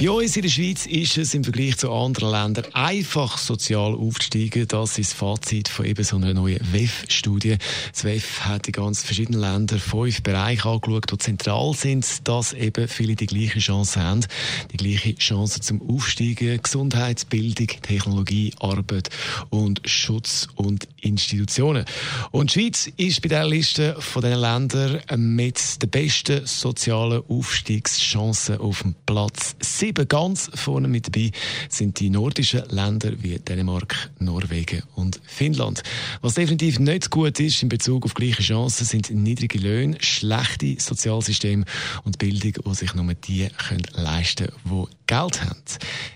bei uns in der Schweiz ist es im Vergleich zu anderen Ländern einfach sozial aufzusteigen. Das ist das Fazit von eben so einer neuen WEF-Studie. Das WEF hat in ganz verschiedenen Ländern fünf Bereiche angeschaut, die zentral sind, dass eben viele die gleiche Chance haben. Die gleiche Chance zum Aufsteigen. Gesundheit, Bildung, Technologie, Arbeit und Schutz und Institutionen. Und die Schweiz ist bei der Liste von diesen Ländern mit den besten sozialen Aufstiegschancen auf dem Platz sieben ganz vorne mit dabei sind die nordischen Länder wie Dänemark, Norwegen und Finnland. Was definitiv nicht gut ist in Bezug auf gleiche Chancen, sind niedrige Löhne, schlechte Sozialsysteme und Bildung, die sich nur die können leisten können, die Geld haben.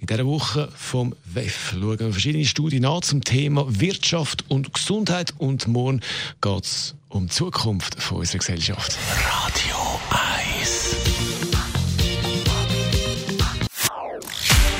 In dieser Woche vom WEF schauen wir verschiedene Studien an zum Thema Wirtschaft und Gesundheit und morgen geht es um die Zukunft unserer Gesellschaft. Radio